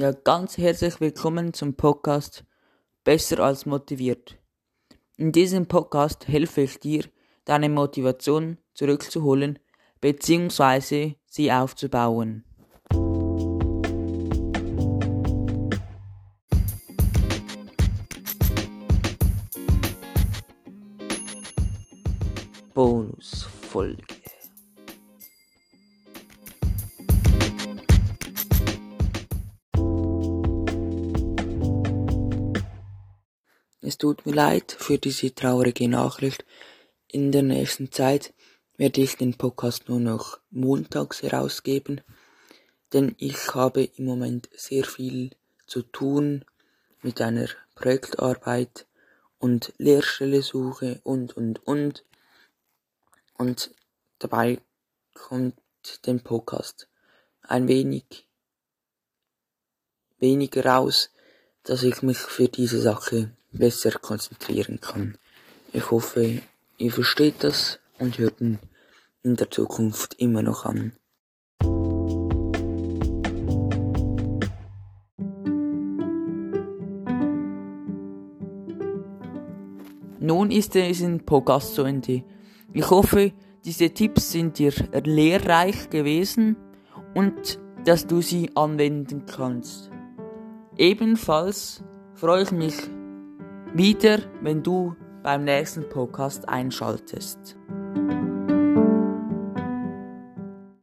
Ja, ganz herzlich willkommen zum Podcast Besser als motiviert. In diesem Podcast helfe ich dir, deine Motivation zurückzuholen bzw. sie aufzubauen. Bonusfolge. Es tut mir leid für diese traurige Nachricht. In der nächsten Zeit werde ich den Podcast nur noch montags herausgeben, denn ich habe im Moment sehr viel zu tun mit einer Projektarbeit und Lehrstelle suche und und und und dabei kommt den Podcast ein wenig weniger raus, dass ich mich für diese Sache besser konzentrieren kann. Ich hoffe, ihr versteht das und hört ihn in der Zukunft immer noch an. Nun ist es in zu Ende. Ich hoffe, diese Tipps sind dir lehrreich gewesen und dass du sie anwenden kannst. Ebenfalls freue ich mich wieder, wenn du beim nächsten Podcast einschaltest.